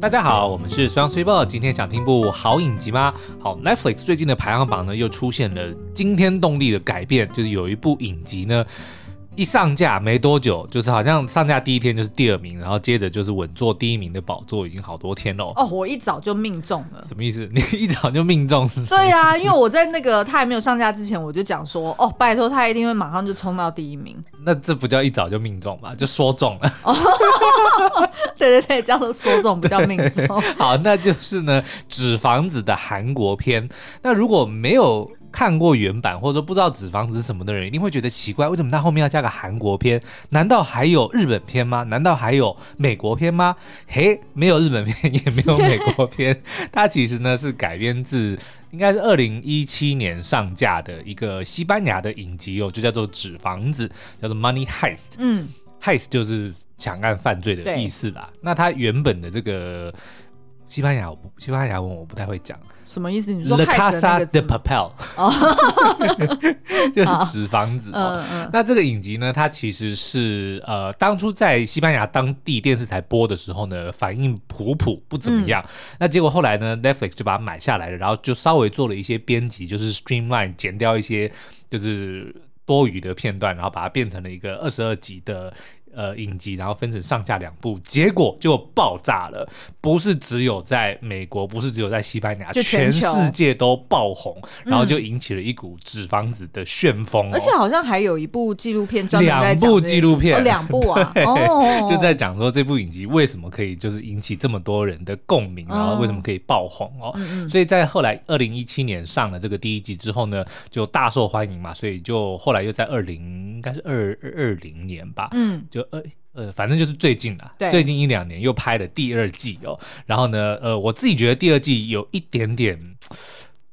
大家好，我们是双 C 播今天想听部好影集吗？好，Netflix 最近的排行榜呢又出现了惊天动地的改变，就是有一部影集呢。一上架没多久，就是好像上架第一天就是第二名，然后接着就是稳坐第一名的宝座，已经好多天了。哦，我一早就命中了。什么意思？你一早就命中是？对呀、啊，因为我在那个他还没有上架之前，我就讲说，哦，拜托他一定会马上就冲到第一名。那这不叫一早就命中吧？就说中了。对对对，叫做说中，不叫命中。好，那就是呢，纸房子的韩国片。那如果没有。看过原版或者说不知道纸房子是什么的人，一定会觉得奇怪，为什么他后面要加个韩国片？难道还有日本片吗？难道还有美国片吗？嘿，没有日本片，也没有美国片，它其实呢是改编自应该是二零一七年上架的一个西班牙的影集哦，就叫做纸房子，叫做 Money Heist。嗯，Heist 就是抢案犯罪的意思啦。那它原本的这个。西班牙，西班牙文我不太会讲，什么意思？你说 La Casa de Papel，就是纸房子。嗯嗯。那这个影集呢，它其实是呃，当初在西班牙当地电视台播的时候呢，反应普普不怎么样。嗯、那结果后来呢，Netflix 就把它买下来了，然后就稍微做了一些编辑，就是 streamline 剪掉一些就是多余的片段，然后把它变成了一个二十二集的。呃，影集，然后分成上下两部，结果就爆炸了。不是只有在美国，不是只有在西班牙，全，全世界都爆红，然后就引起了一股纸房子的旋风。而且好像还有一部纪录片专门在讲，两部纪录片，两部啊，哦，就在讲说这部影集为什么可以就是引起这么多人的共鸣，然后为什么可以爆红哦。所以在后来二零一七年上了这个第一季之后呢，就大受欢迎嘛，所以就后来又在二零应该是二二零年吧，嗯，就。呃呃，反正就是最近啦，最近一两年又拍了第二季哦。然后呢，呃，我自己觉得第二季有一点点，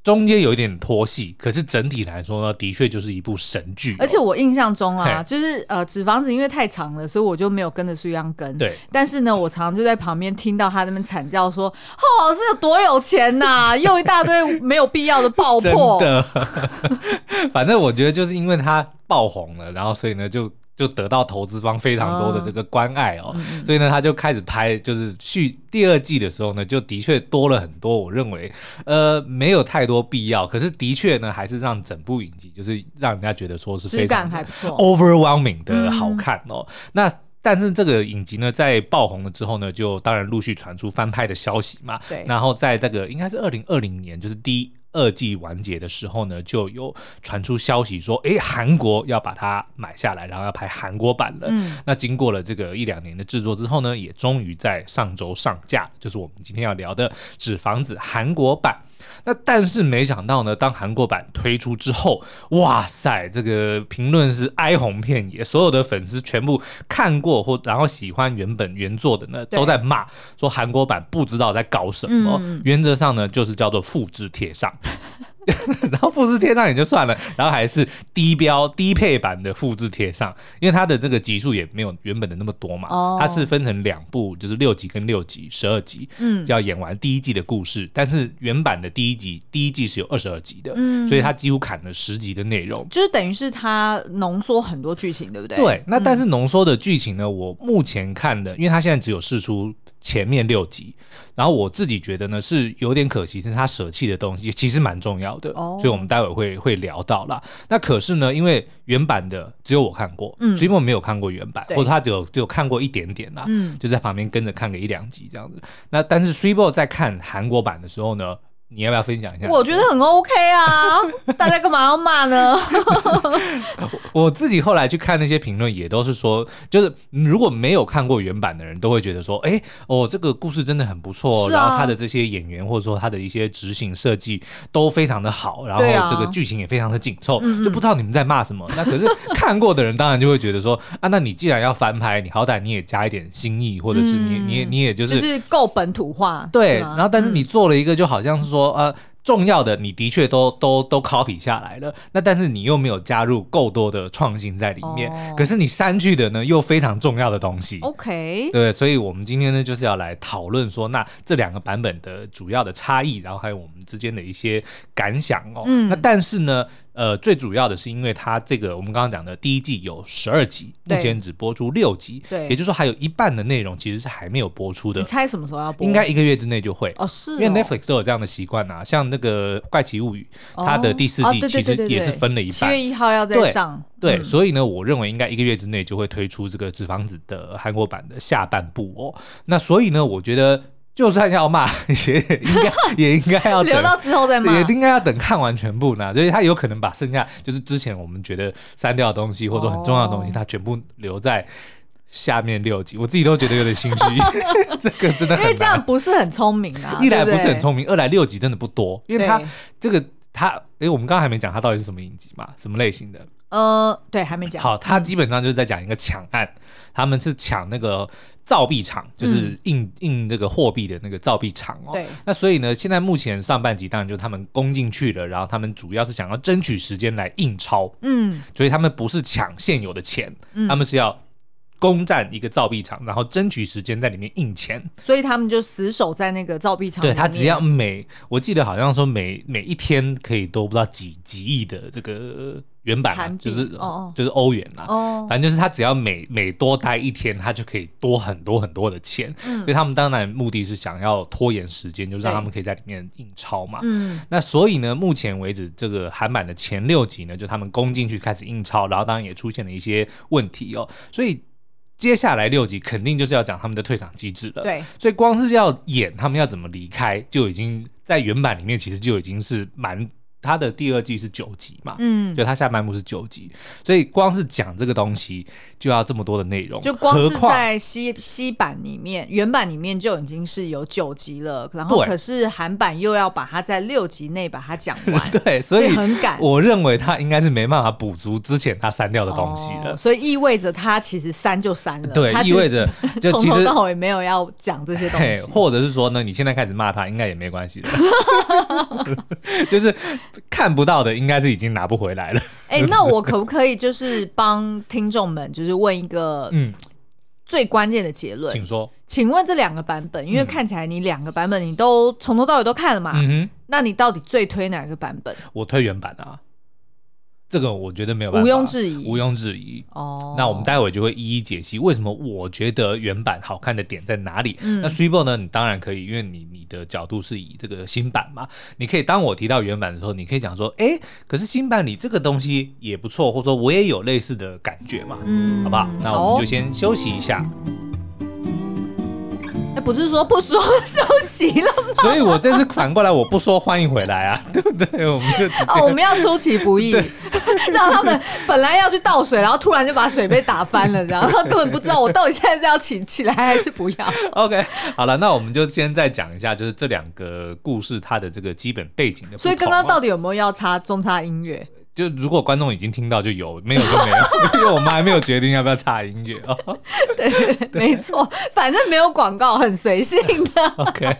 中间有一点拖戏，可是整体来说呢，的确就是一部神剧哦。而且我印象中啊，就是呃，纸房子因为太长了，所以我就没有跟着书一样跟。对。但是呢，我常常就在旁边听到他那边惨叫说：“哦，是有多有钱呐，啊，用一大堆没有必要的爆破。”真的。反正我觉得就是因为他爆红了，然后所以呢就。就得到投资方非常多的这个关爱哦，嗯、所以呢，他就开始拍，就是续第二季的时候呢，就的确多了很多。我认为，呃，没有太多必要，可是的确呢，还是让整部影集就是让人家觉得说是非常 overwhelming 的好看哦。嗯、那但是这个影集呢，在爆红了之后呢，就当然陆续传出翻拍的消息嘛。对，然后在这个应该是二零二零年，就是第一。二季完结的时候呢，就有传出消息说，哎，韩国要把它买下来，然后要拍韩国版了。嗯，那经过了这个一两年的制作之后呢，也终于在上周上架，就是我们今天要聊的《纸房子》韩国版。那但是没想到呢，当韩国版推出之后，哇塞，这个评论是哀鸿遍野，所有的粉丝全部看过或然后喜欢原本原作的呢，都在骂说韩国版不知道在搞什么。嗯、原则上呢，就是叫做复制贴上。然后复制贴上也就算了，然后还是低标低配版的复制贴上，因为它的这个集数也没有原本的那么多嘛，哦、它是分成两部，就是六集跟六集，十二集，嗯，就要演完第一季的故事。但是原版的第一集第一季是有二十二集的，嗯，所以它几乎砍了十集的内容，就是等于是它浓缩很多剧情，对不对？对，那但是浓缩的剧情呢，我目前看的，因为它现在只有试出。前面六集，然后我自己觉得呢是有点可惜，但是他舍弃的东西其实蛮重要的，oh. 所以我们待会会会聊到啦。那可是呢，因为原版的只有我看过，嗯，所以我没有看过原版，或者他只有只有看过一点点啦，嗯，就在旁边跟着看个一两集这样子。那但是 Three b o 在看韩国版的时候呢，你要不要分享一下？我觉得很 OK 啊，大家干嘛要骂呢？我自己后来去看那些评论，也都是说，就是如果没有看过原版的人，都会觉得说，哎，哦，这个故事真的很不错，啊、然后他的这些演员或者说他的一些执行设计都非常的好，然后这个剧情也非常的紧凑，啊、就不知道你们在骂什么。嗯嗯，那可是看过的人当然就会觉得说，啊，那你既然要翻拍，你好歹你也加一点新意，或者是你你你也就是就是够本土化，对。然后但是你做了一个，就好像是说。说呃，重要的你的确都都都 copy 下来了，那但是你又没有加入够多的创新在里面，哦、可是你删去的呢又非常重要的东西。OK，对，所以我们今天呢就是要来讨论说，那这两个版本的主要的差异，然后还有我们之间的一些感想哦。嗯，那但是呢。呃，最主要的是因为它这个我们刚刚讲的第一季有十二集，目前只播出六集，对，也就是说还有一半的内容其实是还没有播出的。你猜什么时候要播？应该一个月之内就会哦，是哦，因为 Netflix 都有这样的习惯啊，像那个《怪奇物语》哦，它的第四季其实也是分了一半，七月一号要再上，对，对嗯、所以呢，我认为应该一个月之内就会推出这个《纸房子》的韩国版的下半部哦。那所以呢，我觉得。就算要骂，也应该也应该要 留到之后再骂，也应该要等看完全部呢。所以他有可能把剩下就是之前我们觉得删掉的东西，或者说很重要的东西，他全部留在下面六集。我自己都觉得有点心虚，这个真的很。因为这样不是很聪明啊，一来不是很聪明，二来六集真的不多，因为他这个他，哎，我们刚刚还没讲他到底是什么影集嘛，什么类型的？呃，对，还没讲。好，他基本上就是在讲一个抢案，嗯、他们是抢那个造币厂，就是印、嗯、印这个货币的那个造币厂哦。对。那所以呢，现在目前上半集当然就是他们攻进去了，然后他们主要是想要争取时间来印钞。嗯。所以他们不是抢现有的钱，嗯、他们是要攻占一个造币厂，然后争取时间在里面印钱。所以他们就死守在那个造币厂。对，他只要每，我记得好像说每每一天可以多不知道几几亿的这个。原版、啊、就是哦哦就是欧元啦，哦，反正就是他只要每每多待一天，他就可以多很多很多的钱。嗯，所以他们当然目的是想要拖延时间，就让他们可以在里面印钞嘛。嗯，那所以呢，目前为止这个韩版的前六集呢，就他们攻进去开始印钞，然后当然也出现了一些问题哦。所以接下来六集肯定就是要讲他们的退场机制了。对，所以光是要演他们要怎么离开，就已经在原版里面其实就已经是蛮。他的第二季是九集嘛，嗯，就他下半部是九集，所以光是讲这个东西就要这么多的内容，就光是在西西版里面，原版里面就已经是有九集了，然后可是韩版又要把它在六集内把它讲完，对，所以，很赶。我认为他应该是没办法补足之前他删掉的东西了，哦，所以意味着他其实删就删了，对，意味着 就从头到尾没有要讲这些东西，或者是说呢，你现在开始骂他应该也没关系的，就是看不到的。应该是已经拿不回来了。哎、欸，那我可不可以就是帮听众们就是问一个嗯最关键的结论？请说，请问这两个版本，因为看起来你两个版本你都从头到尾都看了嘛？嗯哼，那你到底最推哪个版本？我推原版啊。这个我觉得没有办法，毋庸置疑，毋庸置疑。哦，那我们待会就会一一解析为什么我觉得原版好看的点在哪里。嗯、那 Super 呢？你当然可以，因为你你的角度是以这个新版嘛，你可以当我提到原版的时候，你可以讲说，哎，可是新版里这个东西也不错，或者说我也有类似的感觉嘛，嗯，好不好？那我们就先休息一下。不是说不说休息了吗？所以我这次反过来我不说欢迎回来啊，对不对？我们就哦，我们要出其不意，让他们本来要去倒水，然后突然就把水杯打翻了，然后根本不知道我到底现在是要起起来还是不要。OK，好了，那我们就先再讲一下，就是这两个故事它的这个基本背景的。所以刚刚到底有没有要插中插音乐？就如果观众已经听到就有，没有就没有，因为我们还没有决定要不要插音乐哦。对，对，对，没错，反正没有广告，很随性的。OK，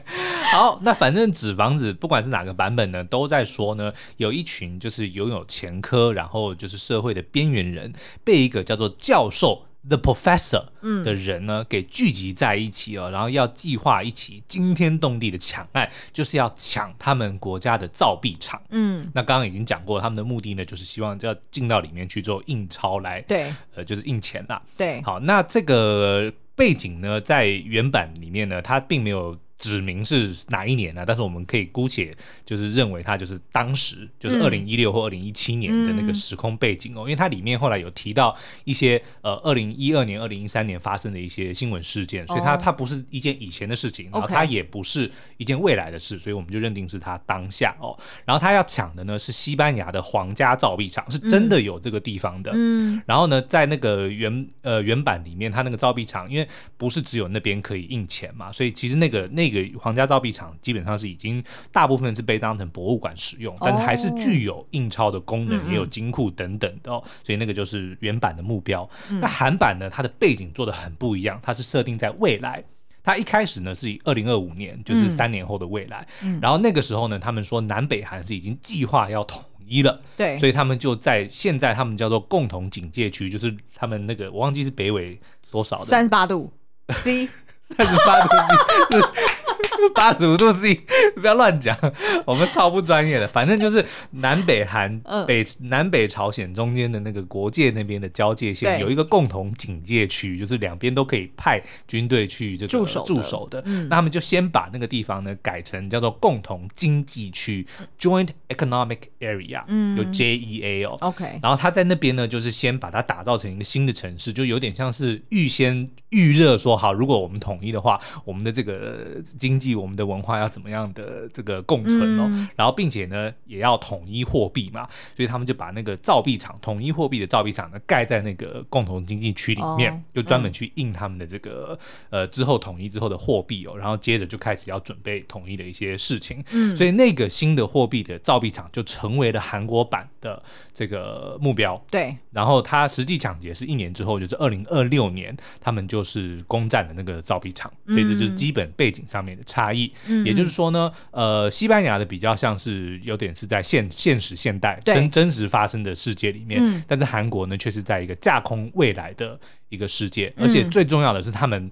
好，那反正纸房子不管是哪个版本呢，都在说呢，有一群就是拥有前科，然后就是社会的边缘人，被一个叫做教授。The Professor 的人呢，给聚集在一起哦，然后要计划一起惊天动地的抢案，就是要抢他们国家的造币厂。嗯，那刚刚已经讲过，他们的目的呢，就是希望就要进到里面去做印钞来，对，呃，就是印钱啦。对，好，那这个背景呢，在原版里面呢，它并没有。指明是哪一年呢？但是我们可以姑且就是认为它就是当时就是二零一六或二零一七年的那个时空背景哦，因为它里面后来有提到一些呃二零一二年、二零一三年发生的一些新闻事件，所以它它不是一件以前的事情，然后它也不是一件未来的事，所以我们就认定是它当下哦。然后他要抢的呢是西班牙的皇家造币厂，是真的有这个地方的。嗯。然后呢，在那个原呃原版里面，它那个造币厂因为不是只有那边可以印钱嘛，所以其实那个那。这个皇家造币厂基本上是已经大部分是被当成博物馆使用，但是还是具有印钞的功能，也有金库等等的哦。所以那个就是原版的目标。那韩版呢，它的背景做的很不一样，它是设定在未来。它一开始呢是以二零二五年，就是三年后的未来。然后那个时候呢，他们说南北韩是已经计划要统一了，对，所以他们就在现在他们叫做共同警戒区，就是他们那个我忘记是北纬多少的，三十八度 C。三十八度 C。八十五度 C，不要乱讲，我们超不专业的。反正就是南北韩、嗯、北南北朝鲜中间的那个国界那边的交界线，有一个共同警戒区，就是两边都可以派军队去这个驻守驻守的。嗯、那他们就先把那个地方呢改成叫做共同经济区 （Joint Economic Area），嗯，有 JEA 哦。OK，然后他在那边呢，就是先把它打造成一个新的城市，就有点像是预先预热说好，如果我们统一的话，我们的这个经济、我们的文化要怎么样的这个共存哦。嗯、然后，并且呢，也要统一货币嘛，所以他们就把那个造币厂、统一货币的造币厂呢盖在那个共同经济区里面，哦、就专门去印他们的这个、嗯、呃之后统一之后的货币哦。然后接着就开始要准备统一的一些事情。嗯，所以那个新的货币的造币厂就成为了韩国版的这个目标。对，然后他实际抢劫是一年之后，就是二零二六年，他们就是攻占了那个造币厂。所以这就是基本背景上面的差异。嗯，也就是说呢，呃，西班牙的比较像是有点是在现现实现代真真实发生的世界里面，嗯，但是韩国呢却是在一个架空未来的一个世界，而且最重要的是他们，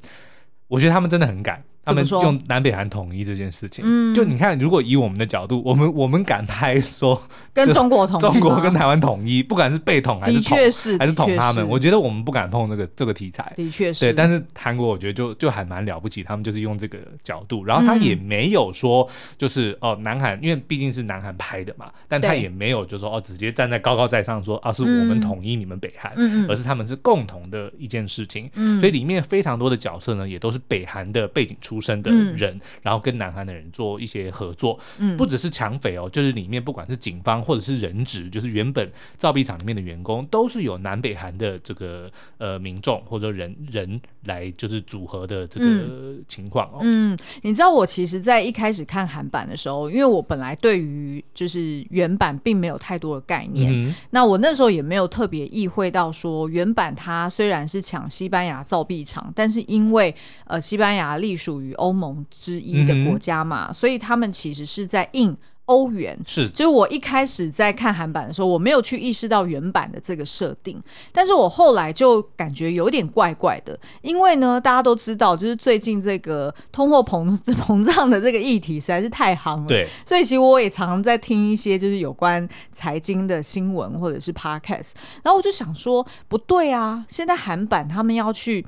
我觉得他们真的很敢。他们用南北韩统一这件事情，嗯，就你看，如果以我们的角度，我们我们敢拍说跟中国统一，中国跟台湾统一，不管是被统还是统，还是统他们，我觉得我们不敢碰这个这个题材，的确是。对，但是韩国我觉得就就还蛮了不起，他们就是用这个角度，然后他也没有说就是哦，南韩因为毕竟是南韩拍的嘛，但他也没有就说哦，直接站在高高在上说啊，是我们统一你们北韩，而是他们是共同的一件事情，嗯。所以里面非常多的角色呢，也都是北韩的背景出身的人。嗯然后跟南韩的人做一些合作，嗯，不只是抢匪哦，就是里面不管是警方或者是人质，就是原本造币厂里面的员工，都是有南北韩的这个呃民众或者人人来就是组合的这个情况哦。嗯，你知道我其实，在一开始看韩版的时候，因为我本来对于就是原版并没有太多的概念，嗯、那我那时候也没有特别意会到说原版它虽然是抢西班牙造币厂，但是因为呃西班牙隶属于欧盟。之一的国家嘛，嗯、所以他们其实是在印欧元。是，就是我一开始在看韩版的时候，我没有去意识到原版的这个设定，但是我后来就感觉有点怪怪的，因为呢，大家都知道，就是最近这个通货膨膨胀的这个议题实在是太夯了，对，所以其实我也常常在听一些就是有关财经的新闻或者是 podcast，然后我就想说，不对啊，现在韩版他们要去。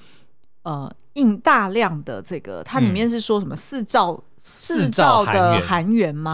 呃，印大量的这个，它里面是说什么四兆、嗯、四兆的韩元吗？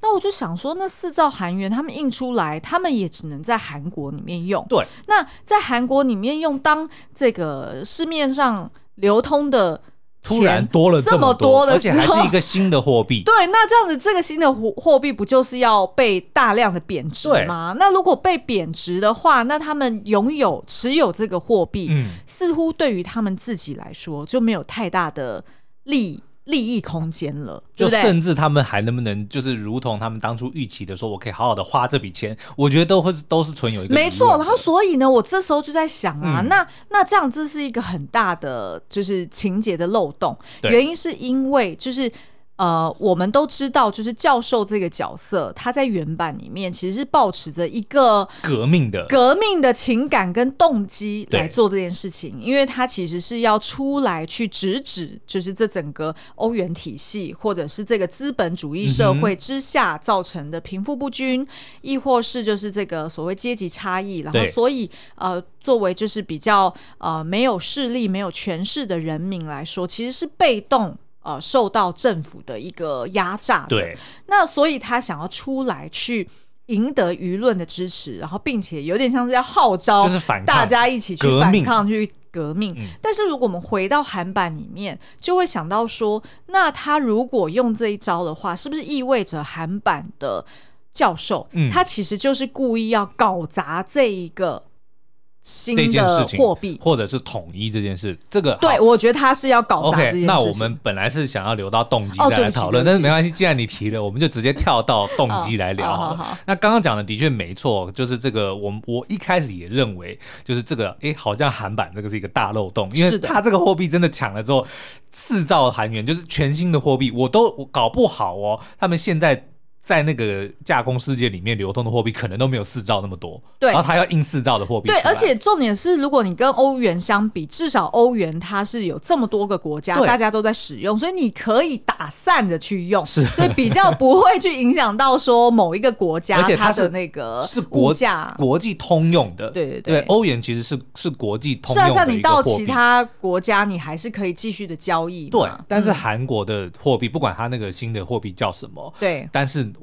那我就想说，那四兆韩元他们印出来，他们也只能在韩国里面用。对，那在韩国里面用，当这个市面上流通的。突然多了这么多，而且还是一个新的货币。对，那这样子，这个新的货货币不就是要被大量的贬值吗？那如果被贬值的话，那他们拥有持有这个货币，嗯，似乎对于他们自己来说就没有太大的利益。利益空间了，就甚至他们还能不能就是如同他们当初预期的说，我可以好好的花这笔钱，我觉得都会都是存有一个没错。然后所以呢，我这时候就在想啊，嗯、那那这样子是一个很大的就是情节的漏洞，原因是因为就是。呃，我们都知道，就是教授这个角色，他在原版里面其实是抱持着一个革命的革命的情感跟动机来做这件事情，因为他其实是要出来去直指，就是这整个欧元体系或者是这个资本主义社会之下造成的贫富不均，嗯、亦或是就是这个所谓阶级差异，然后所以呃，作为就是比较呃没有势力、没有权势的人民来说，其实是被动。呃，受到政府的一个压榨的，对，那所以他想要出来去赢得舆论的支持，然后并且有点像是要号召，就是反大家一起去反抗、去革命。嗯、但是如果我们回到韩版里面，就会想到说，那他如果用这一招的话，是不是意味着韩版的教授，嗯、他其实就是故意要搞砸这一个？新的货币，或者是统一这件事，这个对，我觉得他是要搞砸这件事情。Okay, 那我们本来是想要留到动机再来讨论，但是没关系，既然你提了，我们就直接跳到动机来聊 好了。好好好，那刚刚讲的的确没错，就是这个，我我一开始也认为，就是这个，哎，好像韩版这个是一个大漏洞，因为他这个货币真的抢了之后，制造韩元就是全新的货币，我都我搞不好哦，他们现在。在那个架空世界里面流通的货币可能都没有四兆那么多，对，然后他要印四兆的货币，对，而且重点是，如果你跟欧元相比，至少欧元它是有这么多个国家，大家都在使用，所以你可以打散的去用，是，所以比较不会去影响到说某一个国家，而且它的那个是国价。国际通用的，对对对，欧元其实是是国际通用的，是啊，像你到其他国家，你还是可以继续的交易，对，但是韩国的货币，不管它那个新的货币叫什么，对，但是。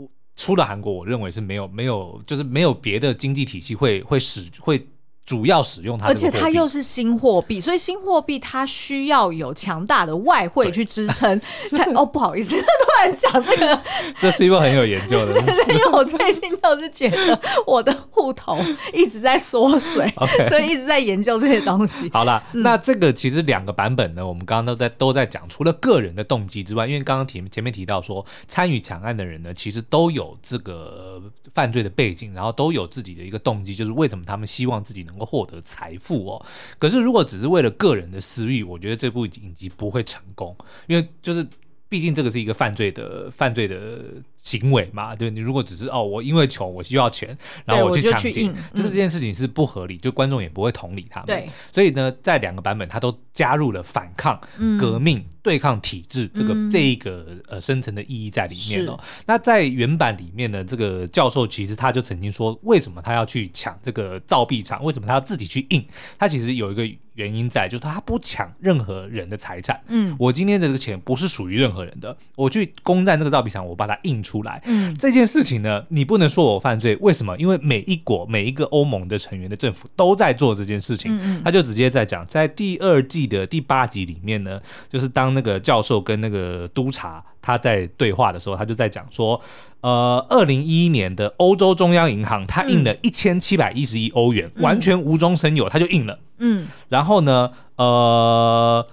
除了韩国，我认为是没有没有，就是没有别的经济体系会会使会。主要使用它，而且它又是新货币，所以新货币它需要有强大的外汇去支撑。才哦，不好意思，突然讲这个，这是因为很有研究的。因为我最近就是觉得我的户头一直在缩水，okay. 所以一直在研究这些东西。好了，嗯，那这个其实两个版本呢，我们刚刚都在都在讲，除了个人的动机之外，因为刚刚提前面提到说，参与抢案的人呢，其实都有这个犯罪的背景，然后都有自己的一个动机，就是为什么他们希望自己能够获得财富哦，可是如果只是为了个人的私欲，我觉得这部影集不会成功，因为就是毕竟这个是一个犯罪的犯罪的。行为嘛，对，你如果只是哦，我因为穷，我需要钱，然后我去抢劫，就是这件事情是不合理，就观众也不会同理他们。对，所以呢，在两个版本，他都加入了反抗、嗯、革命、对抗体制这个、嗯、这一个呃深层的意义在里面哦。那在原版里面呢，这个教授其实他就曾经说，为什么他要去抢这个造币厂？为什么他要自己去印？他其实有一个原因在，就是他不抢任何人的财产。嗯，我今天的这个钱不是属于任何人的，我去攻占这个造币厂，我把它印出。出来，嗯，这件事情呢，你不能说我犯罪，为什么？因为每一国每一个欧盟的成员的政府都在做这件事情，嗯嗯，他就直接在讲，在第二季的第八集里面呢，就是当那个教授跟那个督察他在对话的时候，他就在讲说，呃，二零一一年的欧洲中央银行他印了一千七百一十亿欧元，嗯，完全无中生有，他就印了，嗯，然后呢，呃。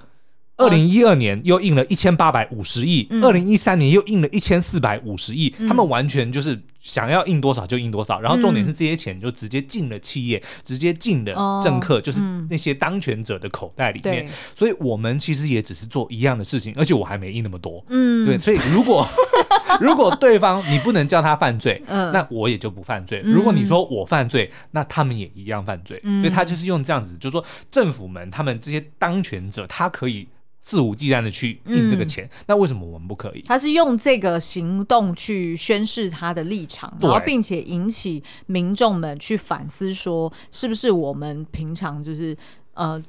二零一二年又印了一千八百五十亿，二零一三年又印了一千四百五十亿，他们完全就是想要印多少就印多少，然后重点是这些钱就直接进了企业，直接进了政客，就是那些当权者的口袋里面。所以我们其实也只是做一样的事情，而且我还没印那么多。嗯，对，所以如果 如果对方你不能叫他犯罪，那我也就不犯罪。如果你说我犯罪，那他们也一样犯罪。所以他就是用这样子，就是说政府们他们这些当权者，他可以。肆无忌惮的去印这个钱，嗯，那为什么我们不可以？他是用这个行动去宣示他的立场，然后并且引起民众们去反思，说是不是我们平常就是呃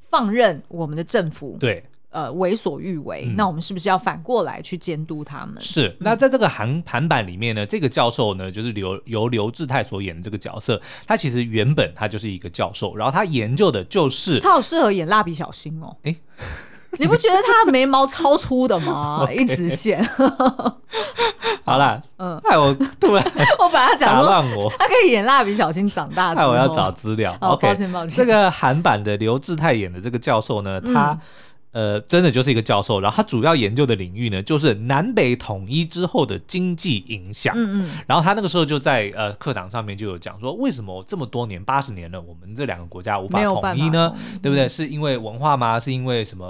放任我们的政府对呃为所欲为，嗯，那我们是不是要反过来去监督他们？是。那在这个韩韩版里面呢，这个教授呢，就是刘由刘志泰所演的这个角色，他其实原本他就是一个教授，然后他研究的就是他好适合演蜡笔小新哦，哎。你不觉得他的眉毛超粗的吗？一直线。好了，嗯，害我突然，我本来讲打乱我，他可以演蜡笔小新长大之后。我要找资料。OK，抱歉抱歉。这个韩版的刘志泰演的这个教授呢，他。嗯呃，真的就是一个教授，然后他主要研究的领域呢，就是南北统一之后的经济影响。嗯嗯。然后他那个时候就在呃课堂上面就有讲说，为什么这么多年八十年了，我们这两个国家无法统一呢？对不对？是因为文化吗？是因为什么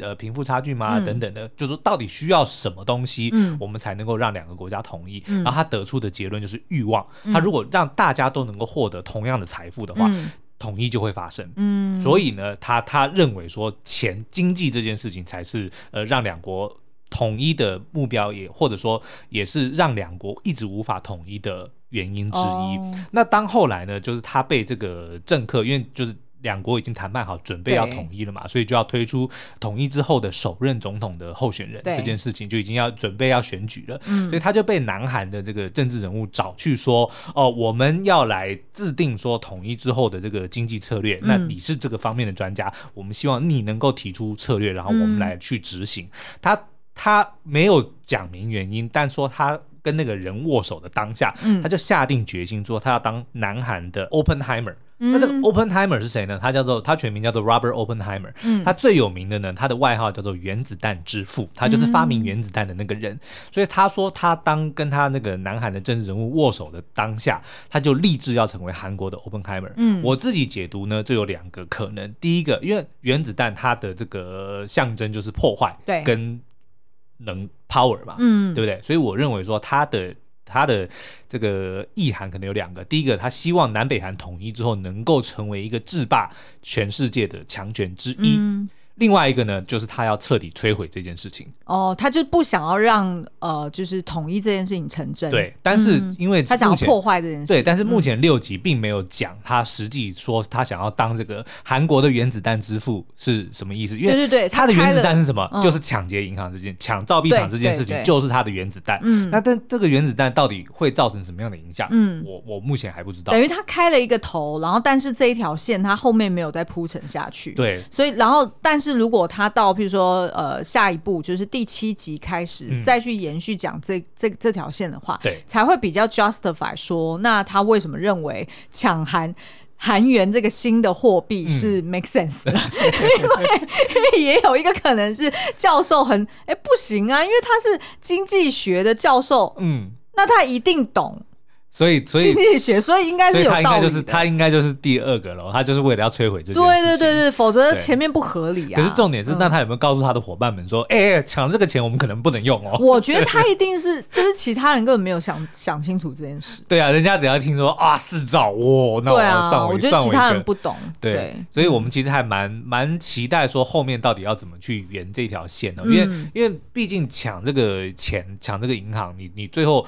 呃贫富差距吗？等等的，就是说到底需要什么东西，我们才能够让两个国家统一？然后他得出的结论就是欲望。他如果让大家都能够获得同样的财富的话。统一就会发生，嗯，所以呢，他他认为说钱经济这件事情才是呃让两国统一的目标，也或者说也是让两国一直无法统一的原因之一。哦。那当后来呢，就是他被这个政客，因为就是。两国已经谈判好，准备要统一了嘛，所以就要推出统一之后的首任总统的候选人这件事情，就已经要准备要选举了。嗯，所以他就被南韩的这个政治人物找去说：“哦，我们要来制定说统一之后的这个经济策略。那你是这个方面的专家，我们希望你能够提出策略，然后我们来去执行。”他他没有讲明原因，但说他跟那个人握手的当下，他就下定决心说他要当南韩的 Oppenheimer。那这个 Oppenheimer 是谁呢？他叫做他全名叫做 Robert Oppenheimer。嗯，他最有名的呢，他的外号叫做原子弹之父，他就是发明原子弹的那个人。所以他说他当跟他那个南韩的政治人物握手的当下，他就立志要成为韩国的 Oppenheimer。嗯，我自己解读呢，就有两个可能。第一个，因为原子弹它的这个象征就是破坏，对，跟能 power 嘛，嗯，对不对？所以我认为说他的他的这个意涵可能有两个，第一个，他希望南北韩统一之后能够成为一个制霸全世界的强权之一。嗯另外一个呢，就是他要彻底摧毁这件事情。哦，他就不想要让呃，就是统一这件事情成真。对，但是因为、嗯、他想要破坏这件事。对，但是目前六集并没有讲他实际说他想要当这个韩国的原子弹之父是什么意思？因为对对对，他的原子弹是什么？嗯、就是抢劫银行这件、抢造币厂这件事情，就是他的原子弹。嗯，那但这个原子弹到底会造成什么样的影响？嗯，我我目前还不知道。等于他开了一个头，然后但是这一条线他后面没有再铺陈下去。对，所以然后但是如果他到譬如说，呃，下一步就是第七集开始、嗯、再去延续讲这这这条线的话，对，才会比较 justify 说，那他为什么认为抢韩韩元这个新的货币是 make sense 的？嗯、因为因为也有一个可能是教授很哎、欸、不行啊，因为他是经济学的教授，嗯，那他一定懂。所以，所以经济学，所以应该是有道理。他应该就是他应该就是第二个了，他就是为了要摧毁这件事情。对对对对，否则前面不合理啊。可是重点是，那他有没有告诉他的伙伴们说，哎、嗯，抢、欸、这个钱我们可能不能用哦？我觉得 他一定是，就是其他人根本没有想想清楚这件事。对啊，人家只要听说啊四兆哇，那我要算我、啊、我觉得其他人不懂。对，对所以我们其实还蛮蛮期待说后面到底要怎么去圆这条线呢？因为、嗯、因为毕竟抢这个钱，抢这个银行，你你最后。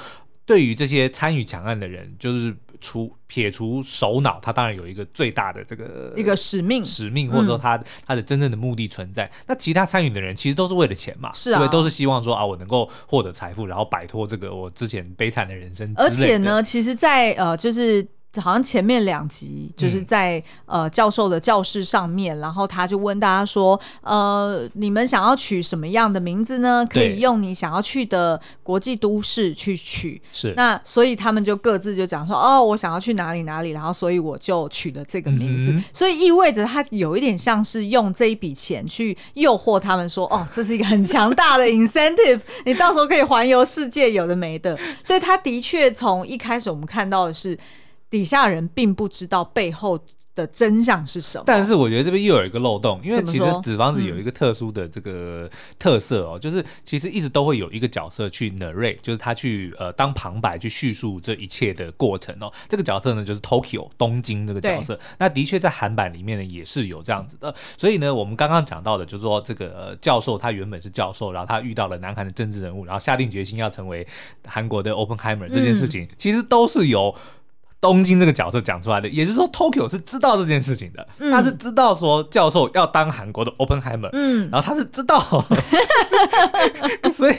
对于这些参与抢案的人，就是除撇除首脑，他当然有一个最大的这个一个使命，使命或者说他、嗯、他的真正的目的存在。那其他参与的人其实都是为了钱嘛，是啊，对，都是希望说啊，我能够获得财富，然后摆脱这个我之前悲惨的人生。而且呢，其实在，在呃，就是。好像前面两集就是在、嗯、呃教授的教室上面，然后他就问大家说：“呃，你们想要取什么样的名字呢？可以用你想要去的国际都市去取。”是。那所以他们就各自就讲说：“哦，我想要去哪里哪里。”然后所以我就取了这个名字。嗯、所以意味着他有一点像是用这一笔钱去诱惑他们说：“哦，这是一个很强大的 incentive，你到时候可以环游世界，有的没的。”所以他的确从一开始我们看到的是。底下人并不知道背后的真相是什么，但是我觉得这边又有一个漏洞，因为其实《纸房子》有一个特殊的这个特色哦，嗯、就是其实一直都会有一个角色去 narrate，就是他去呃当旁白去叙述这一切的过程哦。这个角色呢就是 Tokyo 东京这个角色，那的确在韩版里面呢也是有这样子的。所以呢，我们刚刚讲到的就是说这个教授他原本是教授，然后他遇到了南韩的政治人物，然后下定决心要成为韩国的 Oppenheimer 这件事情，嗯、其实都是由。东京这个角色讲出来的，也就是说，Tokyo 是知道这件事情的，嗯、他是知道说教授要当韩国的 Oppenheimer，嗯，然后他是知道，所以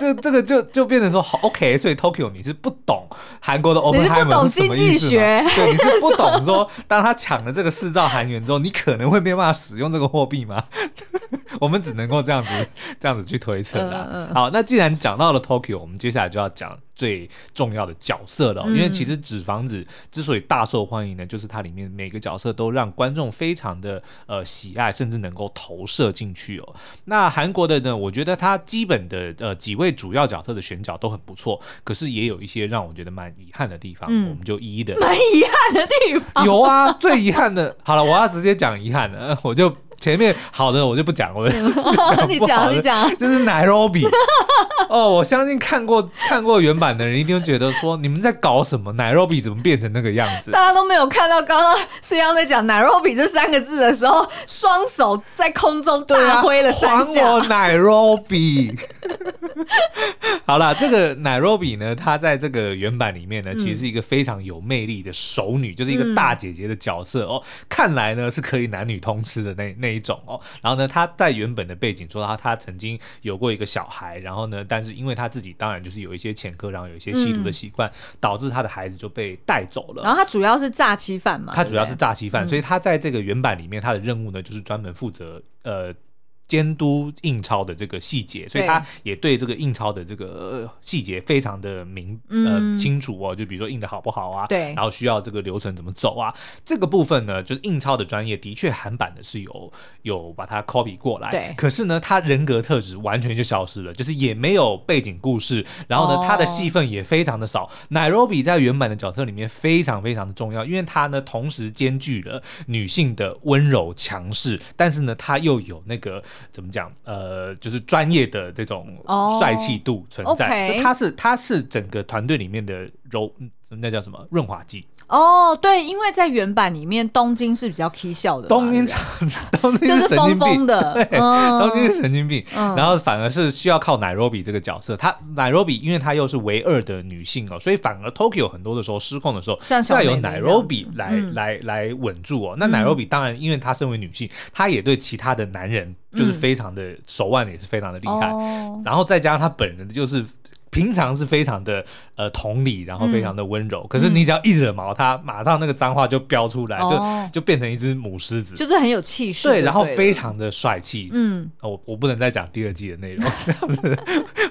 这这个就就变成说，OK，所以 Tokyo 你是不懂韩国的 Oppenheimer 是什么意思吗？对，你是不懂说，当他抢了这个四兆韩元之后，你可能会没有办法使用这个货币吗？我们只能够这样子这样子去推测啦。嗯嗯、好，那既然讲到了 Tokyo，我们接下来就要讲。最重要的角色了，因为其实《纸房子》之所以大受欢迎呢，就是它里面每个角色都让观众非常的呃喜爱，甚至能够投射进去哦。那韩国的呢，我觉得它基本的呃几位主要角色的选角都很不错，可是也有一些让我觉得蛮遗憾的地方，嗯、我们就一一的。蛮遗憾的地方。有啊，最遗憾的，好了，我要直接讲遗憾的，我就。前面好的我就不讲了，你讲你讲，就是 Nairobi 哦，我相信看过看过原版的人一定会觉得说，你们在搞什么？Nairobi 怎么变成那个样子？大家都没有看到刚刚孙杨在讲 Nairobi 这三个字的时候，双手在空中大挥了三下。还我 Nairobi。好了，这个 Nairobi 呢，她在这个原版里面呢，其实是一个非常有魅力的熟女，嗯、就是一个大姐姐的角色哦。看来呢是可以男女通吃的那那。一种哦，然后呢，她在原本的背景说她她曾经有过一个小孩，然后呢，但是因为她自己当然就是有一些前科，然后有一些吸毒的习惯，嗯、导致她的孩子就被带走了。然后她主要是诈欺犯嘛，她主要是诈欺犯，所以她在这个原版里面，她的任务呢就是专门负责呃。监督印钞的这个细节，所以他也对这个印钞的这个细节非常的明呃清楚哦。就比如说印的好不好啊，对，然后需要这个流程怎么走啊，这个部分呢，就是印钞的专业的确韩版的是有有把它 copy 过来，对。可是呢，他人格特质完全就消失了，就是也没有背景故事，然后呢，他的戏份也非常的少。Nairobi 在原版的角色里面非常非常的重要，因为他呢同时兼具了女性的温柔强势，但是呢，他又有那个。怎么讲？呃，就是专业的这种帅气度存在。Oh. 他是他是整个团队里面的柔，那叫什么润滑剂。哦，oh, 对，因为在原版里面，东京是比较 K 笑的，东京 东京是疯疯的，对，嗯、东京是神经病，嗯、然后反而是需要靠奈罗比这个角色，她奈罗比，因为她又是唯二的女性哦，所以反而 Tokyo 很多的时候失控的时候，像要由奈罗比来、嗯、来来稳住哦。那奈罗比当然，因为她身为女性，她也对其他的男人就是非常的、嗯、手腕也是非常的厉害，哦、然后再加上她本人就是。平常是非常的呃同理，然后非常的温柔，嗯、可是你只要一惹毛他，嗯、马上那个脏话就飙出来，哦、就就变成一只母狮子，就是很有气势，对，然后非常的帅气。嗯，我我不能再讲第二季的内容，这样子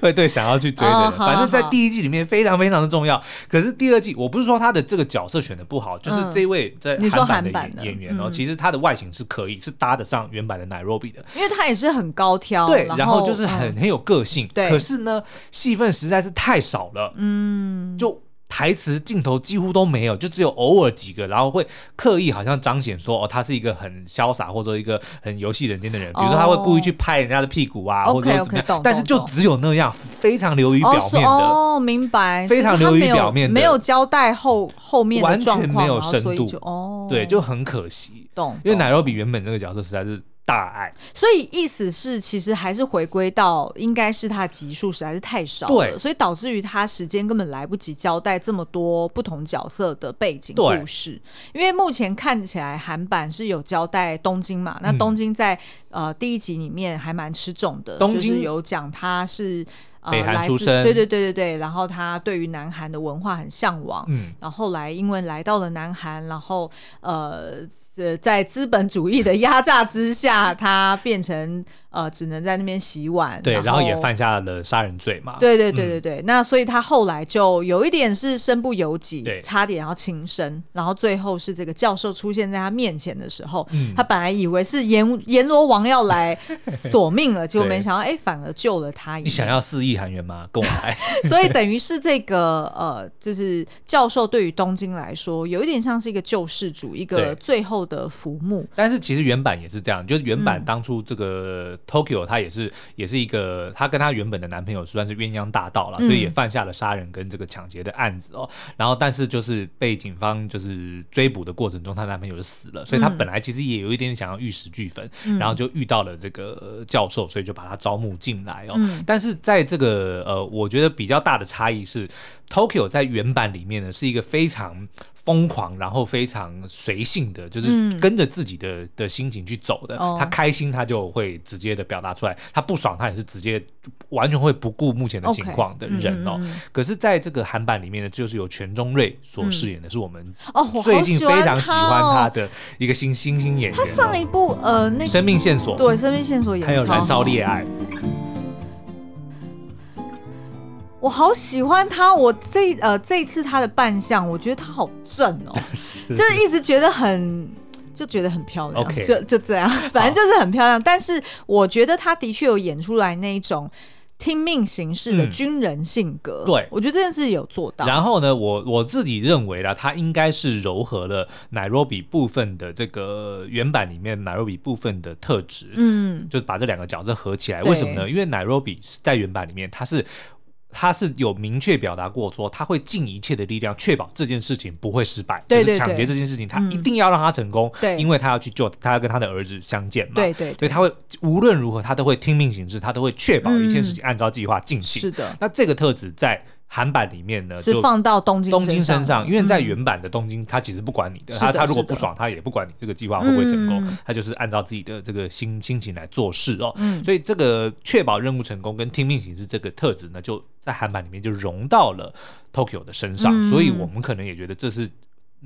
会对想要去追的人，哦、反正在第一季里面非常非常的重要。可是第二季，我不是说他的这个角色选的不好，就是这位在韩版的演员哦，其实他的外形是可以是搭得上原版的奈若比的，因为他也是很高挑，对，然后就是很很有个性，对。可是呢，戏份实在是太少了，嗯，就台词镜头几乎都没有，就只有偶尔几个，然后会刻意好像彰显说哦，他是一个很潇洒或者一个很游戏人间的人，比如说他会故意去拍人家的屁股啊，或者怎么样，但是就只有那样，非常流于表面的。哦，明白，非常流于表面的，没有交代后后面完全没有深度，哦，对，就很可惜，懂，因为奈罗比原本那个角色实在是。大爱，所以意思是，其实还是回归到，应该是他的集数实在是太少了，对，所以导致于他时间根本来不及交代这么多不同角色的背景故事。因为目前看起来韩版是有交代东京嘛，那东京在、嗯、呃第一集里面还蛮吃重的，东京就是有讲他是。北韩出生，对对对对对，然后他对于南韩的文化很向往，嗯，然后后来因为来到了南韩，然后呃呃，在资本主义的压榨之下，他变成呃只能在那边洗碗，对，然后，也犯下了杀人罪嘛，对对对对对，嗯、那所以他后来就有一点是身不由己，对，差点要轻生，然后最后是这个教授出现在他面前的时候，嗯、他本来以为是阎阎罗王要来 索命了，结果没想到哎反而救了他一，你想要肆意。韩元吗？跟我来，所以等于是这个呃，就是教授对于东京来说，有一点像是一个救世主，一个最后的浮木。但是其实原版也是这样，就是原版当初这个 Tokyo 他也是、嗯、也是一个，他跟他原本的男朋友算是鸳鸯大盗了，所以也犯下了杀人跟这个抢劫的案子哦。然后但是就是被警方就是追捕的过程中，她男朋友就死了，所以她本来其实也有一点想要玉石俱焚，嗯、然后就遇到了这个教授，所以就把他招募进来哦。嗯、但是在这个个呃，我觉得比较大的差异是，Tokyo 在原版里面呢是一个非常疯狂，然后非常随性的，就是跟着自己的的心情去走的。他开心他就会直接的表达出来，他不爽他也是直接完全会不顾目前的情况的人哦。可是在这个韩版里面呢，就是由全中瑞所饰演的，是我们最近非常喜欢他的一个新新星演员。他上一部呃，那生命线索对生命线索也还有燃烧烈爱。我好喜欢他，我这呃这一次他的扮相，我觉得他好正哦，是就是一直觉得很就觉得很漂亮，Okay. 就就这样，反正就是很漂亮。但是我觉得他的确有演出来那一种听命行事的军人性格，嗯、对我觉得这件事有做到。然后呢，我我自己认为啦，他应该是柔和了奶若比部分的这个原版里面奶若比部分的特质，嗯，就把这两个角色合起来。对为什么呢？因为奶若比在原版里面他是。他是有明确表达过说，他会尽一切的力量确保这件事情不会失败。对对对，就是抢劫这件事情，他一定要让他成功。对，因为他要去救，他要跟他的儿子相见嘛。对对，所以他会无论如何，他都会听命行事，他都会确保一切事情按照计划进行。是的，那这个特质在。韩版里面呢，是放到东京东京身上，因为在原版的东京，他其实不管你的，他他如果不爽，他也不管你这个计划会不会成功，他就是按照自己的这个心心情来做事哦。所以这个确保任务成功跟听命行事这个特质呢，就在韩版里面就融到了 Tokyo 的身上，所以我们可能也觉得这是。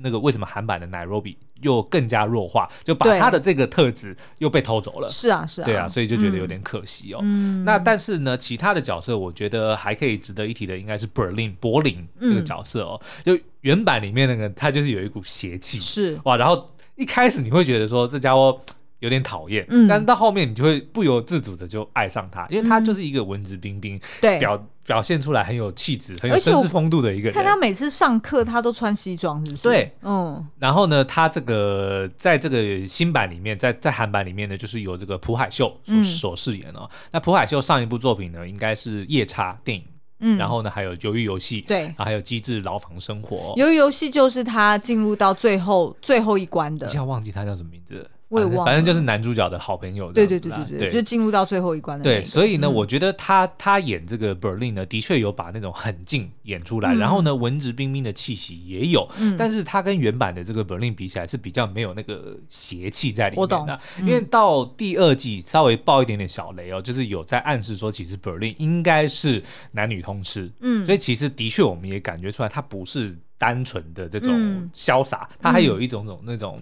那个为什么韩版的 Nairobi 又更加弱化，就把他的这个特质又被偷走了？是啊，是啊，对啊，所以就觉得有点可惜哦。嗯，那但是呢，其他的角色我觉得还可以值得一提的，应该是 Berlin 柏林这个角色哦。嗯、就原版里面那个他就是有一股邪气，是哇。然后一开始你会觉得说这家伙有点讨厌，嗯，但到后面你就会不由自主的就爱上他，因为他就是一个文质彬彬，对，表表现出来很有气质、很有绅士风度的一个人。看他每次上课，他都穿西装，是不是？对，嗯。然后呢，他这个在这个新版里面，在在韩版里面呢，就是由这个朴海秀所所饰演哦。那朴海秀上一部作品呢，应该是夜叉电影，嗯。然后呢，还有鱿鱼游戏，对，然后还有机智牢房生活。鱿鱼游戏就是他进入到最后最后一关的。一下忘记他叫什么名字。我也忘了，反正就是男主角的好朋友。对对对对就进入到最后一关的。对，所以呢，嗯、我觉得他他演这个 Berlin 呢，的确有把那种狠劲演出来，嗯、然后呢，文质彬彬的气息也有。嗯、但是他跟原版的这个 Berlin 比起来，是比较没有那个邪气在里面的。我懂。因为到第二季稍微爆一点点小雷哦，就是有在暗示说，其实 Berlin 应该是男女通吃。嗯。所以其实的确，我们也感觉出来，他不是。单纯的这种潇洒，他、嗯、还有一种种那种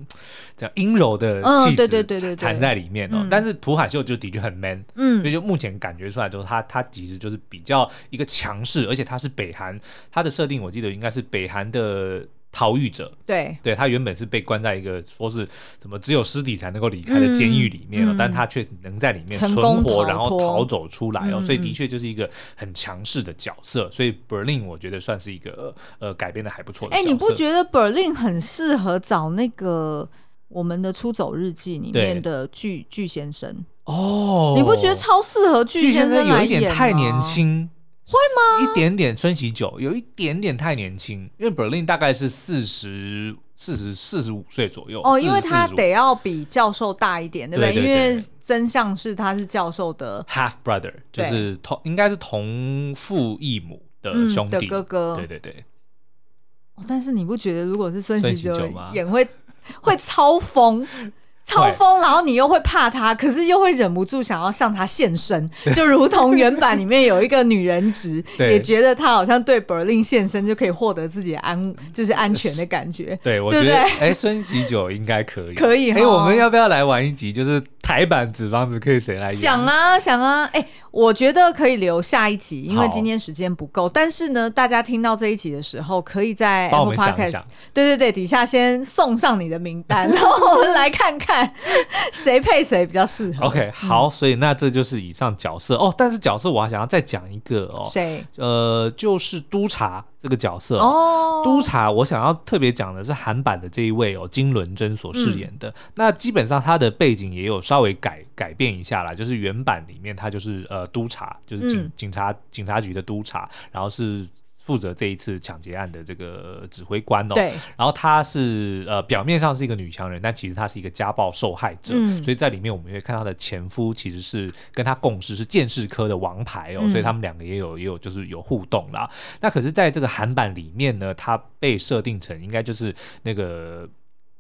叫阴柔的气质藏在里面哦。嗯、但是朴海秀就的确很 man，嗯，所以就目前感觉出来，就是他他其实就是比较一个强势，而且他是北韩，他的设定我记得应该是北韩的。逃狱者，对，对他原本是被关在一个说是什么只有尸体才能够离开的监狱里面，嗯、但他却能在里面存活，然后逃走出来哦，所以的确就是一个很强势的角色。所以 Berlin 我觉得算是一个呃改编的还不错的你不觉得 Berlin 很适合找那个我们的出走日记里面的巨巨先生哦？你不觉得超适合巨先生？有一点太年轻。会吗？一点点孙喜九，有一点点太年轻，因为 Berlin 大概是四十四十四十五岁左右哦，因为他得要比教授大一点，对不对？对对对对，因为真相是他是教授的 half brother，就是同对应该是同父异母的兄弟、嗯、的哥哥，对对对。哦，但是你不觉得如果是孙锡久演会会超疯？超疯，然后你又会怕他，可是又会忍不住想要向他献身，就如同原版里面有一个女人质，也觉得他好像对 Berlin 献身就可以获得自己安，就是安全的感觉。对，我觉得，哎，孙喜九应该可以，可以。哎，我们要不要来玩一集？就是台版纸房子可以谁来演？想啊，想啊。哎，我觉得可以留下一集，因为今天时间不够。但是呢，大家听到这一集的时候，可以在 Apple Podcast，对对对，底下先送上你的名单，然后我们来看看。谁配谁比较适合？OK，好，所以那这就是以上角色哦。但是角色我还想要再讲一个哦，谁？呃，就是督察这个角色哦。督察，我想要特别讲的是韩版的这一位哦，金伦珍所饰演的。嗯、那基本上他的背景也有稍微改改变一下啦，就是原版里面他就是呃督察，就是警、嗯、警察警察局的督察，然后是。负责这一次抢劫案的这个指挥官哦，对，然后她是呃表面上是一个女强人，但其实她是一个家暴受害者，嗯，所以在里面我们会看她的前夫其实是跟她共事，是鉴识科的王牌哦，嗯，所以他们两个也有也有就是有互动啦。那可是在这个韩版里面呢，她被设定成应该就是那个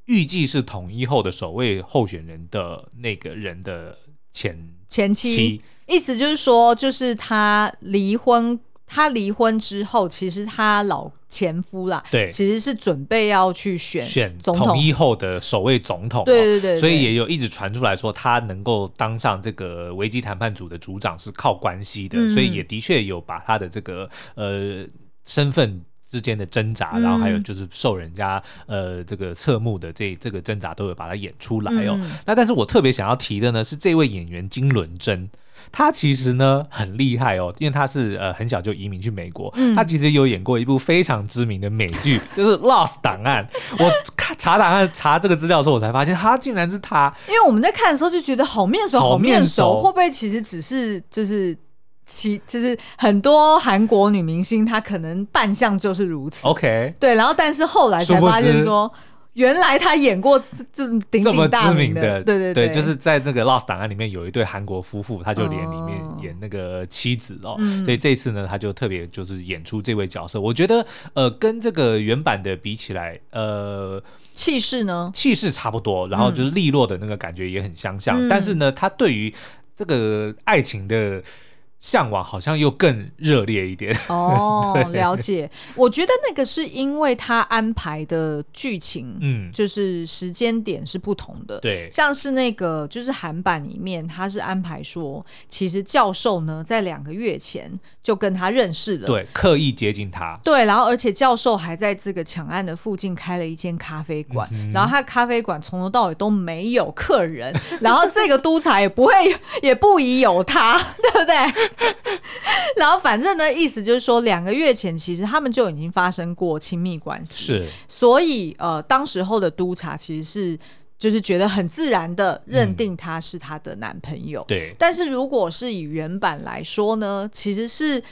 预计是统一后的首位候选人的那个人的前前妻，意思就是说，就是他离婚。他离婚之后，其实她老前夫啦，对，其实是准备要去选选总统，统一后的首位总统，对对对，对，所以也有一直传出来说，他能够当上这个危机谈判组的组长是靠关系的，嗯、所以也的确有把他的这个呃身份之间的挣扎，嗯、然后还有就是受人家呃这个侧目的这这个挣扎，都有把它演出来哦。嗯、那但是我特别想要提的呢，是这位演员金伦珍。他其实呢很厉害哦，因为他是呃很小就移民去美国。嗯、他其实有演过一部非常知名的美剧，就是《Lost 档案》。我看查档案查这个资料的时候，我才发现他竟然是他。因为我们在看的时候就觉得好面熟，好面熟，会不会其实只是就是其就是很多韩国女明星她可能扮相就是如此。OK，对，然后但是后来才发现说。原来他演过这鼎鼎大名的，对对对，对，就是在那个《Lost 档案》里面有一对韩国夫妇，他就连里面演那个妻子哦，嗯、所以这次呢，他就特别就是演出这位角色。我觉得呃，跟这个原版的比起来，呃，气势呢，气势差不多，然后就是利落的那个感觉也很相像，嗯、但是呢，他对于这个爱情的。向往好像又更热烈一点哦，了解。我觉得那个是因为他安排的剧情，嗯，就是时间点是不同的。对，像是那个就是韩版里面，他是安排说，其实教授呢在两个月前就跟他认识了，对，刻意接近他，对，然后而且教授还在这个抢案的附近开了一间咖啡馆，嗯、然后他咖啡馆从头到尾都没有客人，然后这个督察也不会也不疑有他，对不对？然后反正呢，意思就是说，两个月前其实他们就已经发生过亲密关系，是，所以呃，当时候的督察其实是就是觉得很自然的认定他是他的男朋友，嗯、对。但是如果是以原版来说呢，其实是。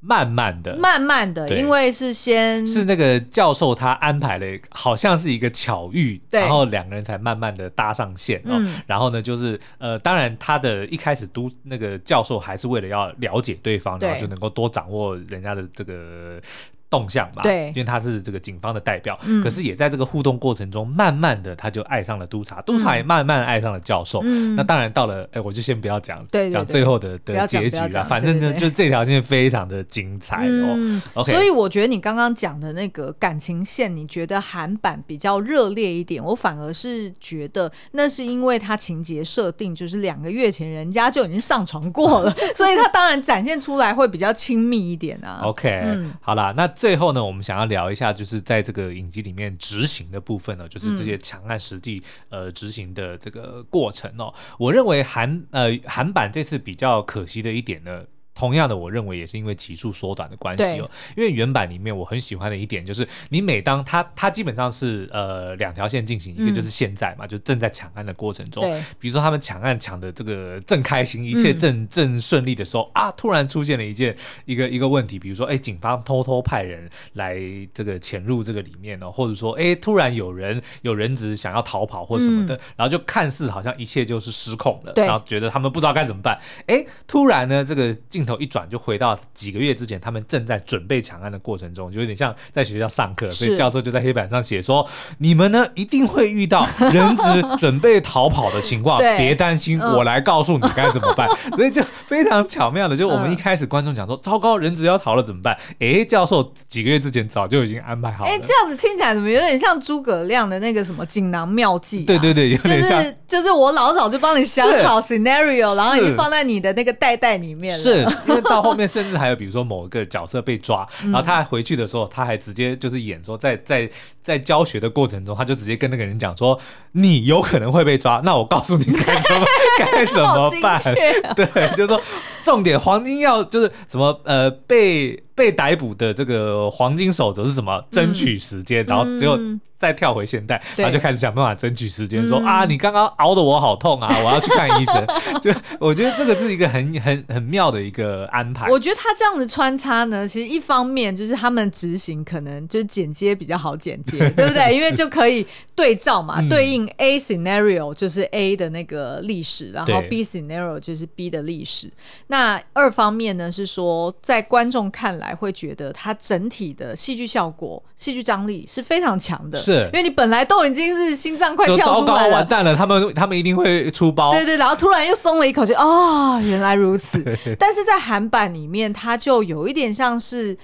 慢慢的，慢慢的，因为是先是那个教授他安排了，好像是一个巧遇，然后两个人才慢慢的搭上线哦。嗯、然后呢，就是呃，当然他的一开始都那个教授还是为了要了解对方，然后就能够多掌握人家的这个。动向吧，对，因为他是这个警方的代表，嗯、可是也在这个互动过程中，慢慢的他就爱上了督察，督察也慢慢爱上了教授。嗯、那当然到了，哎，我就先不要讲，对，讲最后的的结局了。反正呢，就这条线非常的精彩哦。所以我觉得你刚刚讲的那个感情线，你觉得韩版比较热烈一点，我反而是觉得那是因为他情节设定就是两个月前人家就已经上床过了，所以他当然展现出来会比较亲密一点啊。OK，、嗯、好啦，那。最后呢，我们想要聊一下，就是在这个影集里面执行的部分呢，就是这些强案实际呃执行的这个过程哦。我认为韩呃韩版这次比较可惜的一点呢。同样的，我认为也是因为集数缩短的关系哦。因为原版里面我很喜欢的一点就是，你每当他他基本上是呃两条线进行，一个就是现在嘛，就正在抢案的过程中。比如说他们抢案抢的这个正开心，一切正正顺利的时候啊，突然出现了一件一个一个问题，比如说哎，警方偷偷派人来这个潜入这个里面呢，或者说哎，突然有人有人质想要逃跑或什么的，然后就看似好像一切就是失控了，然后觉得他们不知道该怎么办。哎，突然呢，这个镜。头一转就回到几个月之前，他们正在准备抢案的过程中，就有点像在学校上课，所以教授就在黑板上写说：“你们呢一定会遇到人质准备逃跑的情况，别担心，我来告诉你该怎么办。”所以就非常巧妙的，就我们一开始观众讲说：“糟糕，人质要逃了怎么办？”哎，教授几个月之前早就已经安排好了。哎，这样子听起来怎么有点像诸葛亮的那个什么锦囊妙计？对对对，有点像，就是我老早就帮你想好 scenario，然后已经放在你的那个袋袋里面了。是。因为到后面甚至还有，比如说某一个角色被抓，然后他还回去的时候，他还直接就是演说，在在在教学的过程中，他就直接跟那个人讲说：“你有可能会被抓，那我告诉你该怎么该怎么办。” 对，就是说重点黄金要就是什么呃被。被逮捕的这个黄金守则是什么？争取时间，嗯、然后最后再跳回现代，嗯、然后就开始想办法争取时间，说、嗯、啊，你刚刚熬的我好痛啊，我要去看医生。就我觉得这个是一个很很很妙的一个安排。我觉得他这样子穿插呢，其实一方面就是他们执行可能就是剪接比较好剪接，对不对？因为就可以对照嘛，嗯、对应 A scenario 就是 A 的那个历史，然后 B scenario 就是 B 的历史。那二方面呢是说，在观众看来。会觉得它整体的戏剧效果、戏剧张力是非常强的，是因为你本来都已经是心脏快跳出来了，糟糕完蛋了，他们他们一定会出包，对对，然后突然又松了一口气，哦，原来如此。但是在韩版里面，它就有一点像是。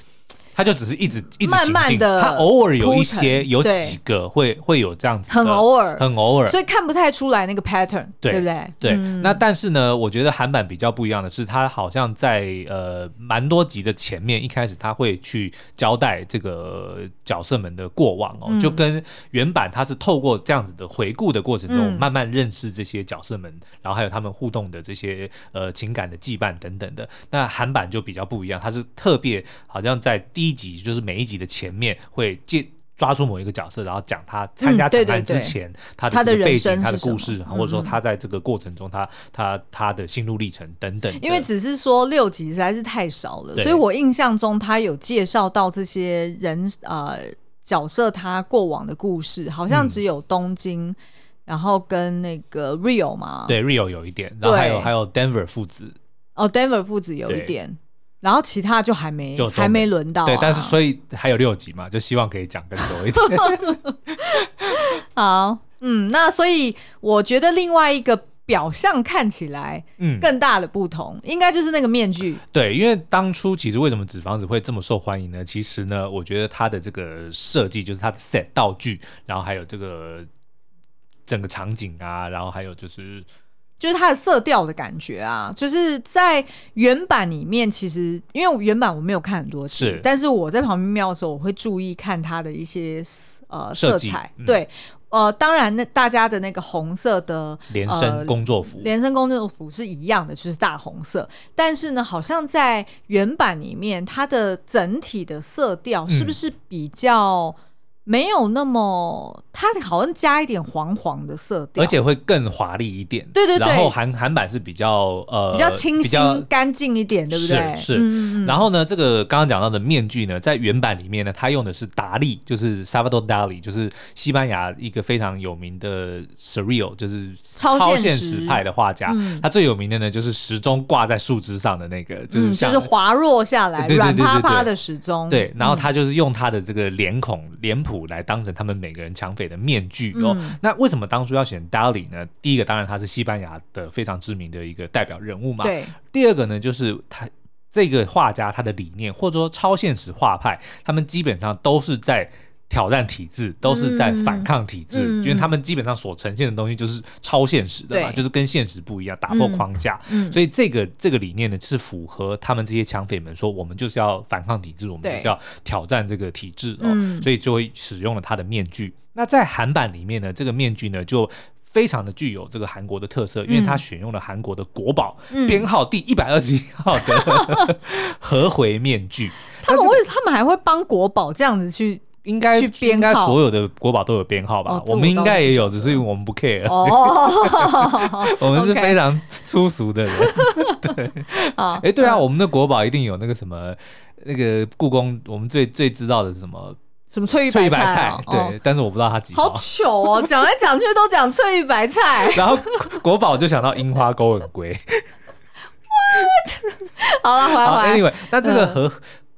他就只是一直一直慢慢的，他偶尔有一些有几个会会有这样子，很偶尔，很偶尔，所以看不太出来那个 pattern，对不对？对。那但是呢，我觉得韩版比较不一样的是，他好像在呃蛮多集的前面，一开始他会去交代这个角色们的过往哦，就跟原版他是透过这样子的回顾的过程中，慢慢认识这些角色们，然后还有他们互动的这些呃情感的羁绊等等的。那韩版就比较不一样，他是特别好像在第。第一集就是每一集的前面会介抓住某一个角色，然后讲他参加抢案之前、嗯、他的这个背景、他的故事，或者说他在这个过程中他他他的心路历程等等。因为只是说六集实在是太少了，所以我印象中他有介绍到这些人呃角色他过往的故事，好像只有东京，嗯、然后跟那个 Rio 嘛，对 Rio 有一点，然后还有还有 Denver 父子，哦 Denver 父子有一点。然后其他就还没，就还没轮到、啊。对，但是所以还有六集嘛，就希望可以讲更多一点。好，嗯，那所以我觉得另外一个表象看起来嗯更大的不同，嗯、应该就是那个面具。对，因为当初其实为什么纸房子会这么受欢迎呢？其实呢，我觉得它的这个设计就是它的 set 道具，然后还有这个整个场景啊，然后还有就是。就是它的色调的感觉啊，就是在原版里面，其实因为原版我没有看很多次，是但是我在旁边瞄的时候，我会注意看它的一些呃色彩。嗯、对，呃，当然那大家的那个红色的连身工作服，呃、连身工作服是一样的，就是大红色。但是呢，好像在原版里面，它的整体的色调是不是比较？没有那么，它好像加一点黄黄的色调，而且会更华丽一点。对对对，然后韩韩版是比较呃比较清新干净一点，对不对？是是。嗯、然后呢，这个刚刚讲到的面具呢，在原版里面呢，它用的是达利，就是 Salvador Dali，就是西班牙一个非常有名的 Surreal，就是超现实派的画家。他、嗯、最有名的呢，就是时钟挂在树枝上的那个，就是就是滑落下来软趴趴的时钟。对，然后他就是用他的这个脸孔脸谱。来当成他们每个人抢匪的面具哦。嗯、那为什么当初要选 Dali 呢？第一个当然他是西班牙的非常知名的一个代表人物嘛。对。第二个呢，就是他这个画家他的理念或者说超现实画派，他们基本上都是在。挑战体制都是在反抗体制，嗯、因为他们基本上所呈现的东西就是超现实的嘛，就是跟现实不一样，打破框架。所以这个这个理念呢，就是符合他们这些抢匪们说，我们就是要反抗体制，我们就是要挑战这个体制哦。嗯、所以就会使用了他的面具。那在韩版里面呢，这个面具呢就非常的具有这个韩国的特色，因为他选用了韩国的国宝编、嗯、号第一百二十一号的 和回面具。他们为他们还会帮国宝这样子去。应该应该所有的国宝都有编号吧？哦、我们应该也有，只是我们不 care。哦，我们是非常粗俗的人。对，哎、欸，对啊，我们的国宝一定有那个什么，那个故宫，我们最最知道的是什么？什么翠玉白菜？哦、对，但是我不知道它几号。好糗哦，讲来讲去都讲翠玉白菜。然后国宝就想到樱花勾吻鲑。好了，回来回来。Anyway，那这个和。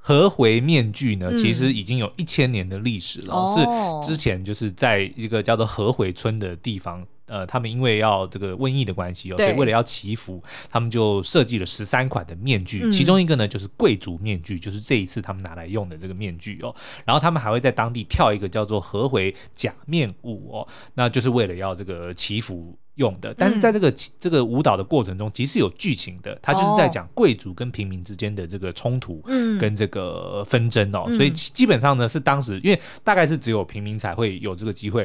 嗯和回面具呢，其实已经有一千年的历史了。嗯、是之前就是在一个叫做合回村的地方，呃，他们因为要这个瘟疫的关系哦，所以为了要祈福，他们就设计了十三款的面具，嗯、其中一个呢就是贵族面具，就是这一次他们拿来用的这个面具哦。然后他们还会在当地跳一个叫做合回假面舞哦，那就是为了要这个祈福。用的，但是在这个、嗯、这个舞蹈的过程中，其实是有剧情的，它就是在讲贵族跟平民之间的这个冲突，跟这个纷争哦，嗯、所以基本上呢是当时，因为大概是只有平民才会有这个机会。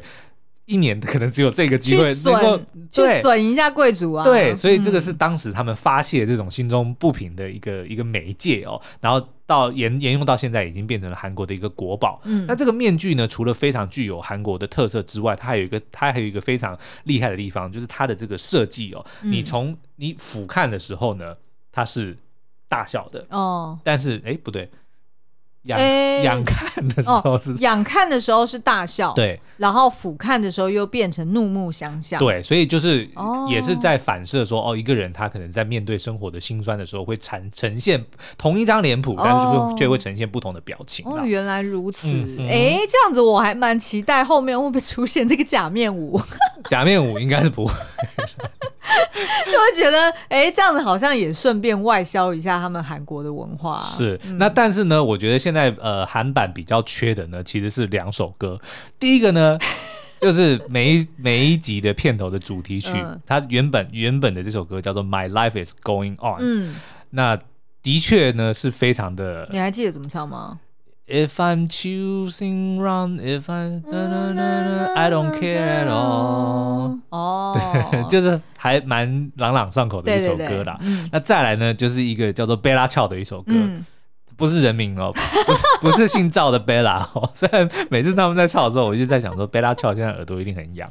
一年可能只有这个机会能够去损一下贵族啊，对，所以这个是当时他们发泄这种心中不平的一个一个媒介哦，然后到沿沿用到现在已经变成了韩国的一个国宝。嗯，那这个面具呢，除了非常具有韩国的特色之外，它还有一个它还有一个非常厉害的地方，就是它的这个设计哦，你从你俯瞰的时候呢，它是大小的。哦，但是哎不对。仰仰看的时候是仰看的时候是大笑，对，然后俯瞰的时候又变成怒目相向，对，所以就是也是在反射说，哦，一个人他可能在面对生活的辛酸的时候，会呈呈现同一张脸谱，但是却却会呈现不同的表情。哦，原来如此，哎，这样子我还蛮期待后面会不会出现这个假面舞？假面舞应该是不会。就会觉得，哎、欸，这样子好像也顺便外销一下他们韩国的文化、啊。是，嗯、那但是呢，我觉得现在呃韩版比较缺的呢，其实是两首歌。第一个呢，就是每一每一集的片头的主题曲，嗯、它原本原本的这首歌叫做《My Life Is Going On》。嗯，那的确呢是非常的。你还记得怎么唱吗？If I'm choosing wrong, if I I don't care at all。哦，对，就是还蛮朗朗上口的一首歌啦。那再来呢，就是一个叫做贝拉俏的一首歌，不是人名哦，不是姓赵的贝拉哦。虽然每次他们在唱的时候，我就在想说，贝拉俏现在耳朵一定很痒。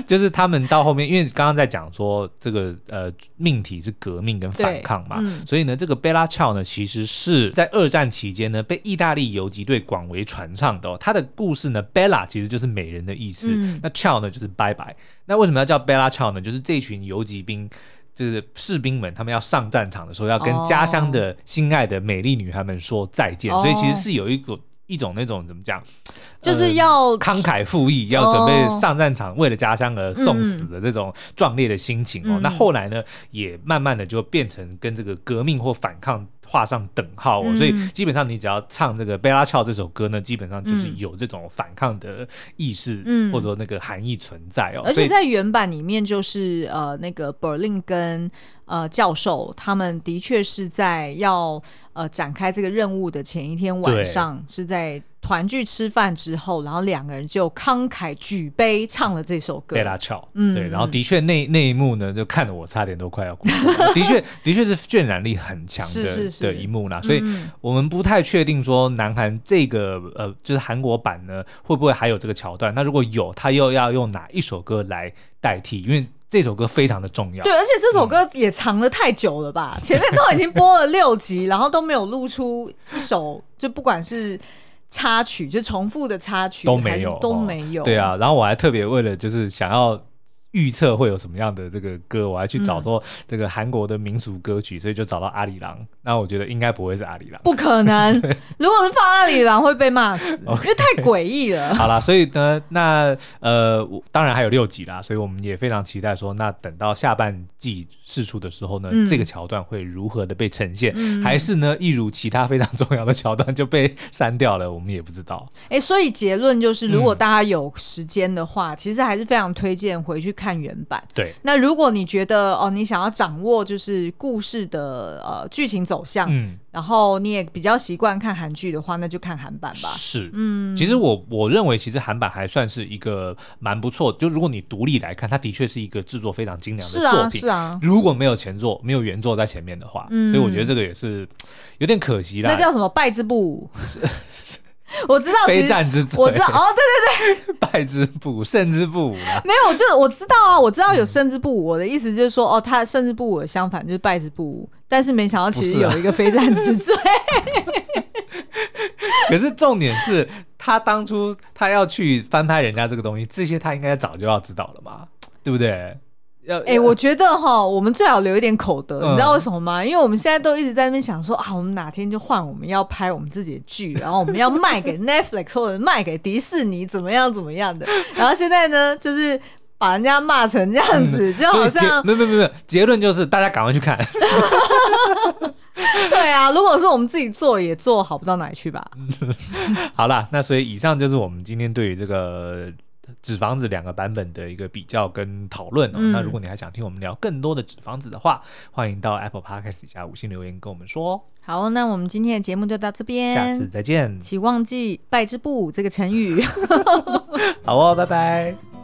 就是他们到后面，因为刚刚在讲说这个呃命题是革命跟反抗嘛，嗯、所以呢，这个贝拉翘呢，其实是在二战期间呢被意大利游击队广为传唱的、哦。他的故事呢，Bella 其实就是美人的意思，嗯、那翘呢就是拜拜。那为什么要叫贝拉翘呢？就是这群游击兵，就是士兵们，他们要上战场的时候，要跟家乡的心爱的美丽女孩们说再见，哦、所以其实是有一个。一种那种怎么讲，就是要、呃、慷慨赴义，要准备上战场，为了家乡而送死的这种壮烈的心情哦。嗯、那后来呢，也慢慢的就变成跟这个革命或反抗画上等号哦。嗯、所以基本上你只要唱这个《贝拉俏》这首歌呢，基本上就是有这种反抗的意识，嗯、或者说那个含义存在哦。而且在原版里面，就是呃那个 Berlin 跟呃教授他们的确是在要呃展开这个任务的前一天晚上是在。在团聚吃饭之后，然后两个人就慷慨举杯唱了这首歌。贝拉翘，嗯，对，然后的确那那一幕呢，就看得我差点都快要哭了。的确，的确是渲染力很强的是是是的一幕啦。所以我们不太确定说南韩这个呃，就是韩国版呢，会不会还有这个桥段？那如果有，他又要用哪一首歌来代替？因为这首歌非常的重要。对，而且这首歌也藏了太久了吧？嗯、前面都已经播了六集，然后都没有露出一首，就不管是。插曲就重复的插曲都没有，都没有。对啊，然后我还特别为了就是想要。预测会有什么样的这个歌，我还去找说这个韩国的民俗歌曲，嗯、所以就找到阿里郎。那我觉得应该不会是阿里郎，不可能。如果是放阿里郎会被骂死. 因为太诡异了。好啦，所以呢，那呃，当然还有六集啦，所以我们也非常期待说，那等到下半季试出的时候呢，嗯、这个桥段会如何的被呈现，嗯、还是呢，一如其他非常重要的桥段就被删掉了，我们也不知道。哎、欸，所以结论就是，如果大家有时间的话，嗯、其实还是非常推荐回去看。看原版，对。那如果你觉得哦，你想要掌握就是故事的呃剧情走向，嗯，然后你也比较习惯看韩剧的话，那就看韩版吧。是，嗯，其实我我认为其实韩版还算是一个蛮不错。就如果你独立来看，它的确是一个制作非常精良的作品。是啊，是啊。如果没有前作，没有原作在前面的话，嗯，所以我觉得这个也是有点可惜啦。那叫什么败之不武？我知道，非战之罪。我知道，哦，对对对，败之不武，胜之不武啊。没有，就我知道啊，我知道有胜之不武。我的意思就是说，哦，他胜之不武的相反就是败之不武。但是没想到，其实有一个非战之罪。可是重点是他当初他要去翻拍人家这个东西，这些他应该早就要知道了嘛，对不对？哎、欸，我觉得哈，我们最好留一点口德，嗯、你知道为什么吗？因为我们现在都一直在那边想说啊，我们哪天就换我们要拍我们自己的剧，然后我们要卖给 Netflix 或者卖给迪士尼，怎么样怎么样的。然后现在呢，就是把人家骂成这样子，嗯、就好像没有没有没有，结论就是大家赶快去看。对啊，如果是我们自己做，也做好不到哪里去吧。好啦，那所以以上就是我们今天对于这个。纸房子两个版本的一个比较跟讨论哦。嗯、那如果你还想听我们聊更多的纸房子的话，欢迎到 Apple Podcast 底下五星留言跟我们说。哦好，那我们今天的节目就到这边，下次再见。请忘记败之不武这个成语。好哦，拜拜。